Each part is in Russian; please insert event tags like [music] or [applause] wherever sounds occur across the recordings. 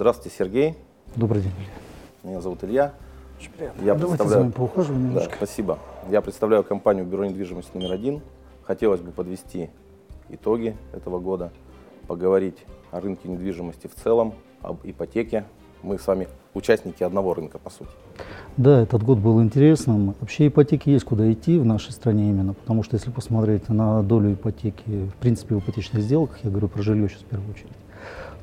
Здравствуйте, Сергей. Добрый день, Илья. Меня зовут Илья. Очень приятно. Я Давайте представляю- с вами поухаживаем немножко. Да, спасибо. Я представляю компанию «Бюро недвижимости номер один». Хотелось бы подвести итоги этого года, поговорить о рынке недвижимости в целом, об ипотеке. Мы с вами участники одного рынка, по сути. Да, этот год был интересным. Вообще ипотеки есть куда идти в нашей стране именно, потому что если посмотреть на долю ипотеки, в принципе, в ипотечных сделках, я говорю про жилье сейчас в первую очередь,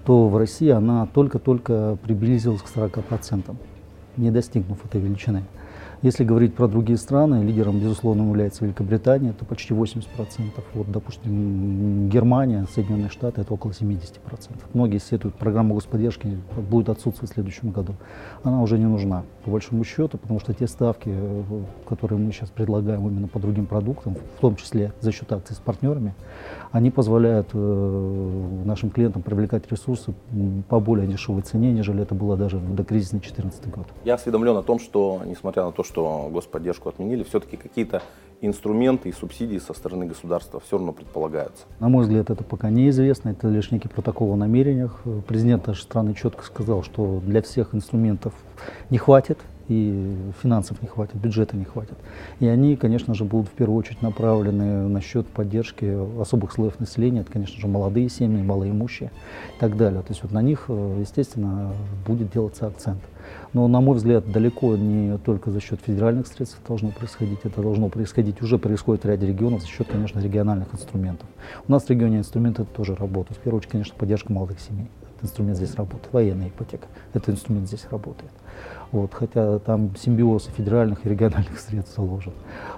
то в России она только-только приблизилась к 40%, не достигнув этой величины. Если говорить про другие страны, лидером, безусловно, является Великобритания, это почти 80%. Вот, допустим, Германия, Соединенные Штаты, это около 70%. Многие сетуют, программа господдержки будет отсутствовать в следующем году. Она уже не нужна, по большому счету, потому что те ставки, э, которые мы сейчас предлагаем именно по другим продуктам, в том числе за счет акций с партнерами, они позволяют э, нашим клиентам привлекать ресурсы по более дешевой цене, нежели это было даже в докризисный 2014 год. Я осведомлен о том, что, несмотря на то, что господдержку отменили, все-таки какие-то инструменты и субсидии со стороны государства все равно предполагаются. На мой взгляд, это пока неизвестно, это лишь некий протокол о намерениях. Президент нашей страны четко сказал, что для всех инструментов не хватит, и финансов не хватит, бюджета не хватит. И они, конечно же, будут в первую очередь направлены на счет поддержки особых слоев населения, это, конечно же, молодые семьи, малоимущие и так далее. То есть вот на них, э, естественно, будет делаться акцент. Но, на мой взгляд, далеко не только за счет федеральных средств должно происходить. Это должно происходить, уже происходит в ряде регионов за счет, конечно, региональных инструментов. У нас в регионе инструменты тоже работают. В первую очередь, конечно, поддержка молодых семей. Этот инструмент здесь работает. Военная ипотека. Этот инструмент здесь работает. Вот, хотя там симбиоз федеральных и региональных [laughs] средств заложен.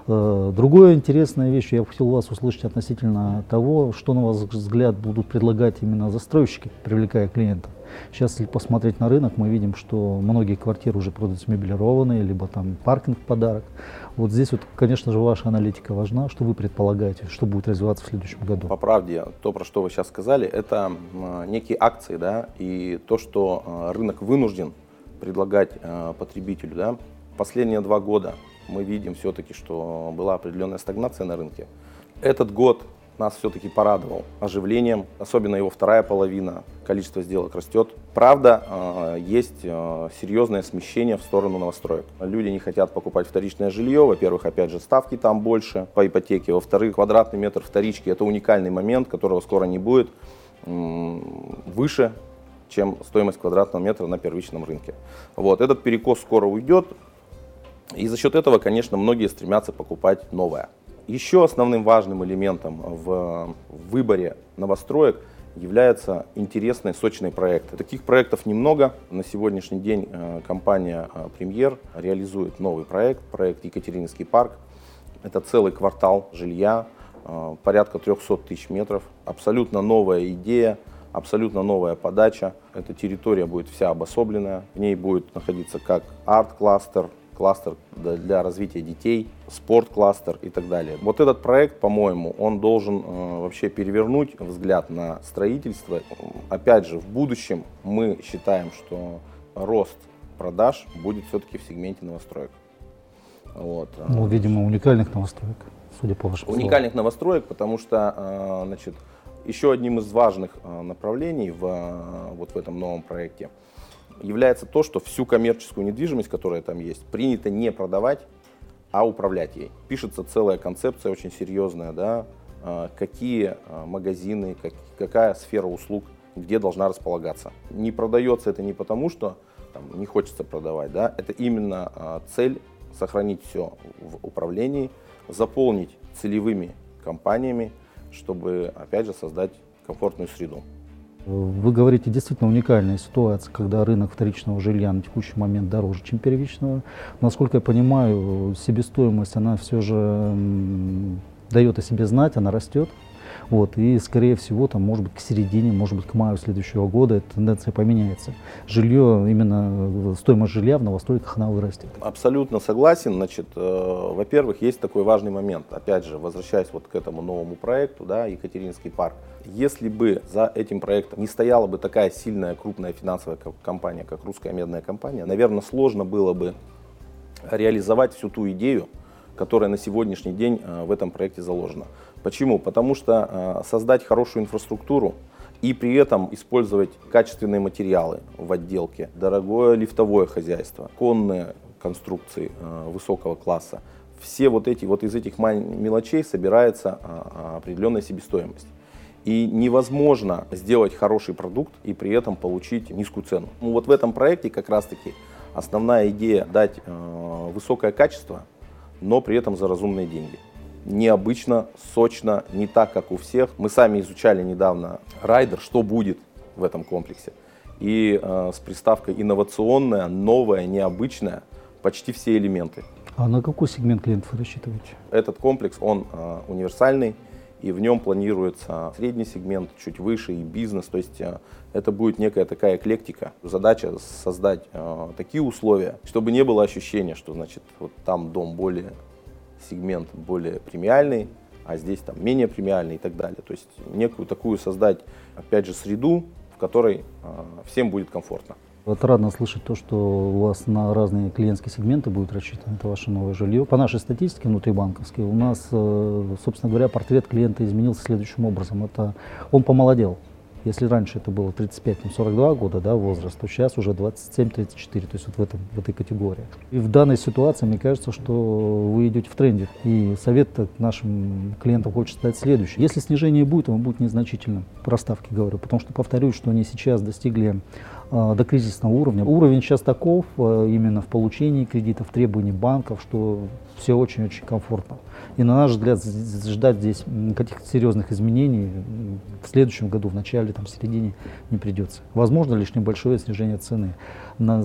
Э, Другая интересная вещь, я хотел вас услышать относительно того, что, на ваш взгляд, будут предлагать именно застройщики, привлекая клиентов. Сейчас, если посмотреть на рынок, мы видим, что многие квартиры уже продаются мебелированные, либо там паркинг в подарок. Вот здесь вот, конечно же, ваша аналитика важна. Что вы предполагаете, что будет развиваться в следующем году? По правде, то, про что вы сейчас сказали, это некие акции, да, и то, что э, рынок вынужден предлагать э, потребителю, да. Последние два года мы видим все-таки, что была определенная стагнация на рынке. Этот год нас все-таки порадовал оживлением, особенно его вторая половина, количество сделок растет. Правда, э, есть э, серьезное смещение в сторону новостроек. Люди не хотят покупать вторичное жилье, во-первых, опять же, ставки там больше по ипотеке, во-вторых, квадратный метр вторички – это уникальный момент, которого скоро не будет, выше, чем стоимость квадратного метра на первичном рынке. Вот, этот перекос скоро уйдет, и за счет этого, конечно, многие стремятся покупать новое. Еще основным важным элементом в выборе новостроек являются интересные сочные проекты. Таких проектов немного. На сегодняшний день э, компания э, «Премьер» реализует новый проект, проект «Екатерининский парк». Это целый квартал жилья, э, порядка 300 тысяч метров. Абсолютно новая идея, абсолютно новая подача. Эта территория будет вся обособленная. В ней будет находиться как арт-кластер, кластер для- развития детей, спорт-кластер и так далее. Вот этот проект, по-моему, он должен э, вообще перевернуть взгляд на строительство. Опять же, в будущем мы считаем, что рост продаж будет все-таки в сегменте новостроек. Вот. Ну, видимо, уникальных новостроек, судя по словам. уникальных новостроек, потому что э, значит, еще одним из важных э, направлений в, вот в этом новом проекте является то, что всю коммерческую недвижимость, которая там есть, принято не продавать, а управлять ей. Пишется целая концепция очень серьезная, да, э, какие э, магазины, как- какая сфера услуг, где должна располагаться. Не продается это не потому, что там, не хочется продавать, да, это именно э, цель сохранить все в управлении, заполнить целевыми компаниями, чтобы, опять же, создать комфортную среду. Вы говорите, действительно уникальная ситуация, когда рынок вторичного жилья на текущий момент дороже, чем первичного. Насколько я понимаю, себестоимость, она все же дает о себе знать, она растет. Вот, и, скорее всего, там, может быть, к середине, может быть, к маю следующего года эта тенденция поменяется. Жилье, именно э, стоимость жилья в новостройках, она вырастет. Абсолютно согласен. Значит, э, во-первых, есть такой важный момент. Опять же, возвращаясь вот к этому новому проекту, да, Екатеринский парк. Если бы за этим проектом не стояла бы такая сильная крупная финансовая ко- компания, как русская медная компания, наверное, сложно было бы реализовать всю ту идею, которая на сегодняшний день э, в этом проекте заложена. Почему? Потому что э, создать хорошую инфраструктуру и при этом использовать качественные материалы в отделке, дорогое лифтовое хозяйство, конные конструкции э, высокого класса. Все вот эти вот из этих мелочей собирается определенная себестоимость. И невозможно сделать хороший продукт и при этом получить низкую цену. Ну, вот в этом проекте как раз-таки основная идея дать э, высокое качество, но при этом за разумные деньги необычно, сочно, не так, как у всех. Мы сами изучали недавно райдер, что будет в этом комплексе. И э, с приставкой инновационная, новая, необычная, почти все элементы. А на какой сегмент клиентов вы рассчитываете? Этот комплекс, он э, универсальный, и в нем планируется средний сегмент, чуть выше и бизнес. То есть э, это будет некая такая эклектика. Задача создать э, такие условия, чтобы не было ощущения, что значит вот там дом более сегмент более премиальный, а здесь там менее премиальный и так далее. То есть некую такую создать, опять же, среду, в которой э, всем будет комфортно. Вот радно слышать то, что у вас на разные клиентские сегменты будет рассчитано это ваше новое жилье. По нашей статистике внутрибанковской у нас, э, собственно говоря, портрет клиента изменился следующим образом. Это он помолодел. Если раньше это было 35-42 года да, возраст, то сейчас уже 27-34, то есть вот в, этом, в этой категории. И в данной ситуации, мне кажется, что вы идете в тренде. И совет нашим клиентам хочется дать следующий. Если снижение будет, оно будет незначительным, по расставке говорю, потому что, повторюсь, что они сейчас достигли до кризисного уровня. Уровень сейчас таков э, именно в получении кредитов, требований банков, что все очень-очень комфортно. И на наш взгляд ждать здесь каких-то серьезных изменений в следующем году, в начале, там, в середине не придется. Возможно лишь небольшое снижение цены на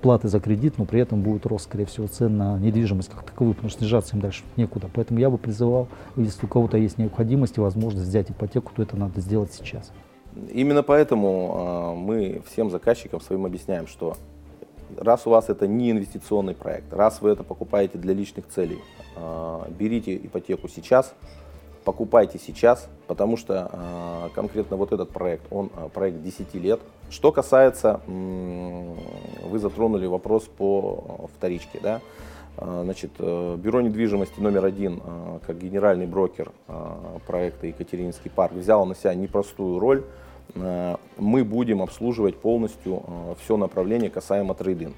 платы за кредит, но при этом будет рост, скорее всего, цен на недвижимость как таковую, потому что снижаться им дальше некуда. Поэтому я бы призывал, если у кого-то есть необходимость и возможность взять ипотеку, то это надо сделать сейчас. Именно поэтому э, мы всем заказчикам своим объясняем, что раз у вас это не инвестиционный проект, раз вы это покупаете для личных целей, а, берите ипотеку сейчас, покупайте сейчас, потому что а, конкретно вот этот проект, он а, проект 10 лет. Что касается, вы затронули вопрос по вторичке, да, Значит, э, бюро недвижимости номер один, как генеральный брокер проекта Екатерининский парк, взял на себя непростую роль. Мы будем обслуживать полностью все направление касаемо трейдинг.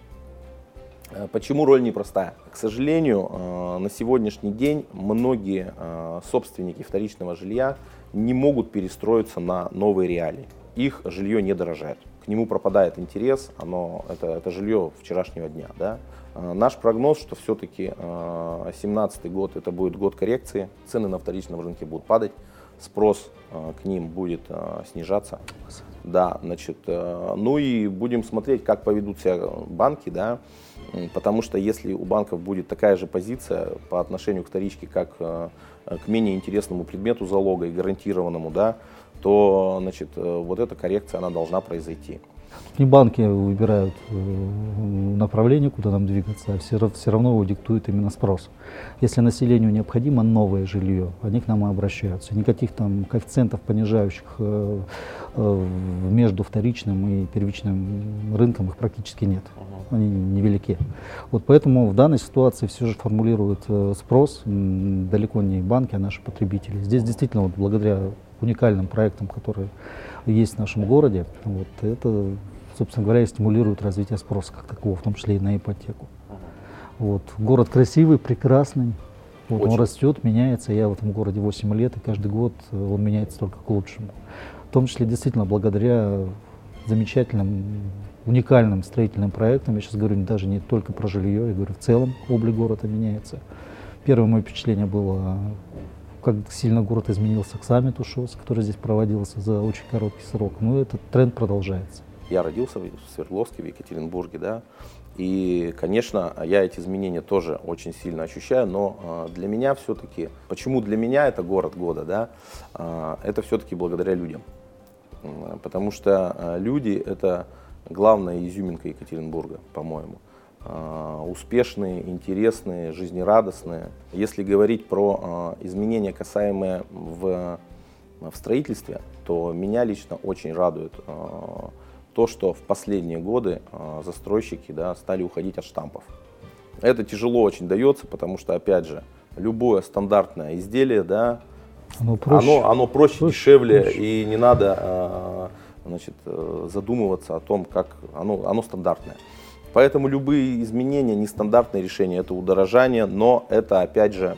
Э, почему роль непростая? К сожалению, э, на сегодняшний день многие э, собственники вторичного жилья не могут перестроиться на новые реалии. Их жилье не дорожает. К нему пропадает интерес, оно, это, это жилье вчерашнего дня. Да? Наш прогноз, что все-таки 2017 год это будет год коррекции, цены на вторичном рынке будут падать, спрос к ним будет снижаться. Да, значит, ну и будем смотреть, как поведут себя банки, да, Потому что если у банков будет такая же позиция по отношению к вторичке, как э, к менее интересному предмету залога и гарантированному, да, то значит, э, вот эта коррекция она должна произойти. Не банки выбирают э, направление, куда нам двигаться, а все, все равно его диктует именно спрос. Если населению необходимо новое жилье, они к нам и обращаются. Никаких там коэффициентов, понижающих э, э, между вторичным и первичным рынком, их практически нет. Они невелики. Вот поэтому в данной ситуации все же формулируют спрос далеко не банки, а наши потребители. Здесь действительно вот благодаря уникальным проектам, которые есть в нашем городе, вот, это, собственно говоря, и стимулирует развитие спроса как такового, в том числе и на ипотеку. Вот. Город красивый, прекрасный. Вот, он растет, меняется. Я в этом городе 8 лет, и каждый год э, он меняется только к лучшему. В том числе действительно благодаря замечательным, уникальным строительным проектам. Я сейчас говорю даже не только про жилье, я говорю в целом облик города меняется. Первое мое впечатление было как сильно город изменился к саммиту ШОС, который здесь проводился за очень короткий срок. Но ну, этот тренд продолжается. Я родился в Свердловске, в Екатеринбурге, да, и, конечно, я эти изменения тоже очень сильно ощущаю, но а, для меня все-таки, почему для меня это город года, да, а, это все-таки благодаря людям. Потому что а, люди – это главная изюминка Екатеринбурга, по-моему. А, успешные, интересные, жизнерадостные. Если говорить про а, изменения, касаемые в, в строительстве, то меня лично очень радует а, то, что в последние годы застройщики да, стали уходить от штампов. Это тяжело очень дается, потому что, опять же, любое стандартное изделие, да, Оно проще, оно, оно проще, проще дешевле, проще. и не надо значит, э, задумываться о том, как оно, оно стандартное. Поэтому любые изменения, нестандартные решения, это удорожание, но это опять же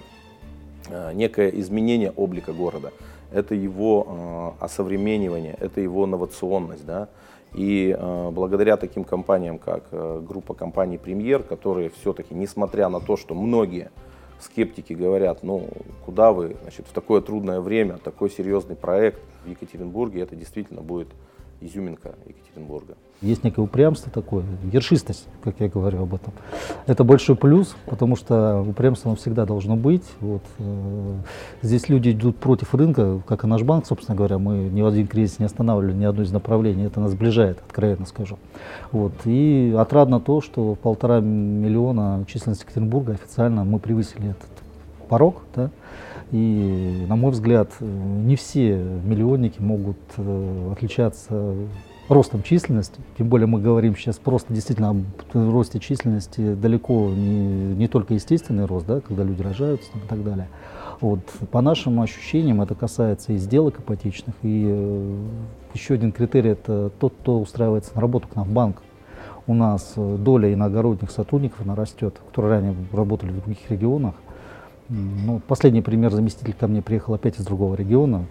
э, некое изменение облика города. Это его э, осовременивание, это его инновационность. Да? И э, благодаря таким компаниям, как э, группа компаний «Премьер», которые все-таки, несмотря на то, что многие скептики говорят, ну, куда вы, значит, в такое трудное время, такой серьезный проект в Екатеринбурге, это действительно будет изюминка Екатеринбурга. Есть некое упрямство такое, ершистость, как я говорю об этом. Это большой плюс, потому что упрямство оно всегда должно быть. Вот. Э, здесь люди идут против рынка, как и наш банк, собственно говоря. Мы ни в один кризис не останавливали ни одно из направлений. Это нас сближает, откровенно скажу. Вот. И отрадно то, что полтора миллиона численности Екатеринбурга официально мы превысили этот порог. Да? И, на мой взгляд, не все миллионники могут э, отличаться ростом численности. Тем более мы говорим сейчас просто действительно об росте численности, далеко не, не только естественный рост, да, когда люди рожаются и так далее. Вот. По нашим ощущениям это касается и сделок ипотечных, и э, еще один критерий это тот, кто устраивается на работу к нам в банк. У нас э, доля иногородних сотрудников она растет, которые ранее работали в других регионах. Ну, последний пример, заместитель ко мне приехал опять из другого региона.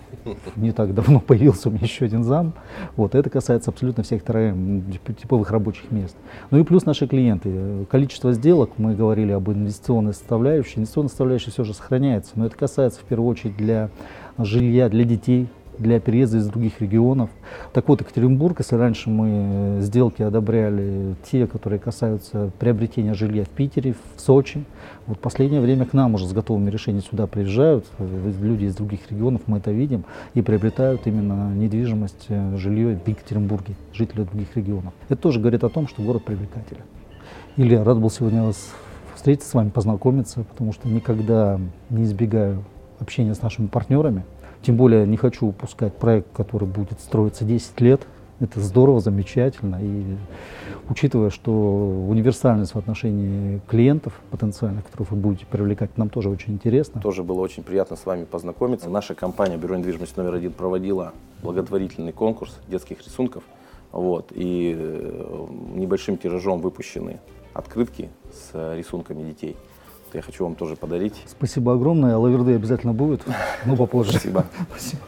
Не так давно появился у меня еще один зам. Вот, это касается абсолютно всех типовых рабочих мест. Ну и плюс наши клиенты. Количество сделок, мы говорили об инвестиционной составляющей. Инвестиционная составляющая все же сохраняется, но это касается в первую очередь для жилья, для детей, для переезда из других регионов. Так вот, Екатеринбург, если раньше мы сделки одобряли те, которые касаются приобретения жилья в Питере, в Сочи, вот в последнее время к нам уже с готовыми решениями сюда приезжают люди из других регионов, мы это видим, и приобретают именно недвижимость, э, жилье в Екатеринбурге, жители других регионов. Это тоже говорит о том, что город привлекателен. Илья, рад был сегодня вас встретиться с вами, познакомиться, потому что никогда не избегаю общения с нашими партнерами. Тем более не хочу упускать проект, который будет строиться 10 лет. Это здорово, замечательно. И учитывая, что универсальность в отношении клиентов потенциальных, которых вы будете привлекать, нам тоже очень интересно. Тоже было очень приятно с вами познакомиться. Наша компания «Бюро недвижимости номер один» проводила благотворительный конкурс детских рисунков. Вот, и э, небольшим тиражом выпущены открытки с рисунками детей я хочу вам тоже подарить. Спасибо огромное. Лаверды обязательно будет, но попозже. Спасибо. [laughs] Спасибо.